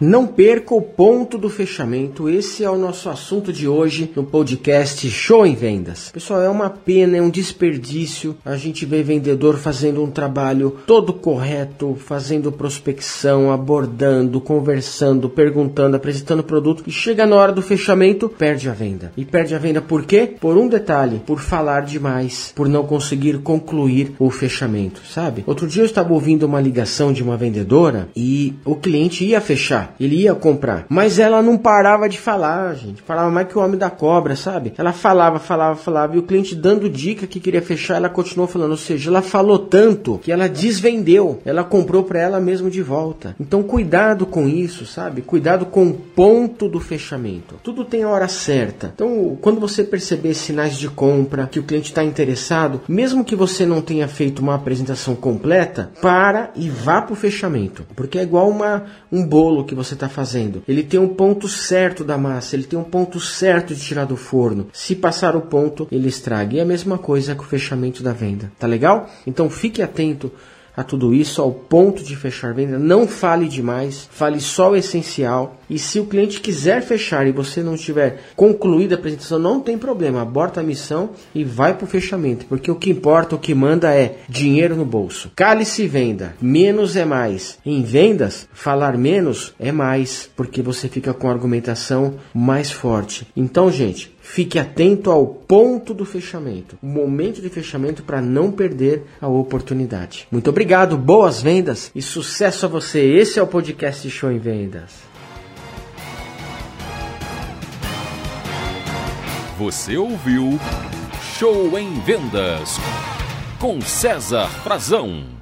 Não perca o ponto do fechamento. Esse é o nosso assunto de hoje no podcast Show em Vendas. Pessoal, é uma pena, é um desperdício a gente ver vendedor fazendo um trabalho todo correto, fazendo prospecção, abordando, conversando, perguntando, apresentando produto e chega na hora do fechamento, perde a venda. E perde a venda por quê? Por um detalhe, por falar demais, por não conseguir concluir o fechamento, sabe? Outro dia eu estava ouvindo uma ligação de uma vendedora e o cliente ia fechar ele ia comprar. Mas ela não parava de falar, gente. Falava mais que o homem da cobra, sabe? Ela falava, falava, falava. E o cliente dando dica que queria fechar, ela continuou falando. Ou seja, ela falou tanto que ela desvendeu. Ela comprou para ela mesmo de volta. Então, cuidado com isso, sabe? Cuidado com o ponto do fechamento. Tudo tem a hora certa. Então, quando você perceber sinais de compra, que o cliente está interessado, mesmo que você não tenha feito uma apresentação completa, para e vá para o fechamento. Porque é igual uma, um bolo que você está fazendo. Ele tem um ponto certo da massa, ele tem um ponto certo de tirar do forno. Se passar o ponto, ele estraga. E é a mesma coisa com o fechamento da venda. Tá legal? Então fique atento a tudo isso, ao ponto de fechar venda. Não fale demais, fale só o essencial. E se o cliente quiser fechar e você não tiver concluído a apresentação, não tem problema. Aborta a missão e vai para o fechamento, porque o que importa, o que manda é dinheiro no bolso. Cale-se venda, menos é mais. Em vendas, falar menos é mais, porque você fica com a argumentação mais forte. Então, gente, Fique atento ao ponto do fechamento, o momento de fechamento para não perder a oportunidade. Muito obrigado, boas vendas e sucesso a você. Esse é o podcast Show em Vendas. Você ouviu Show em Vendas com César Frazão.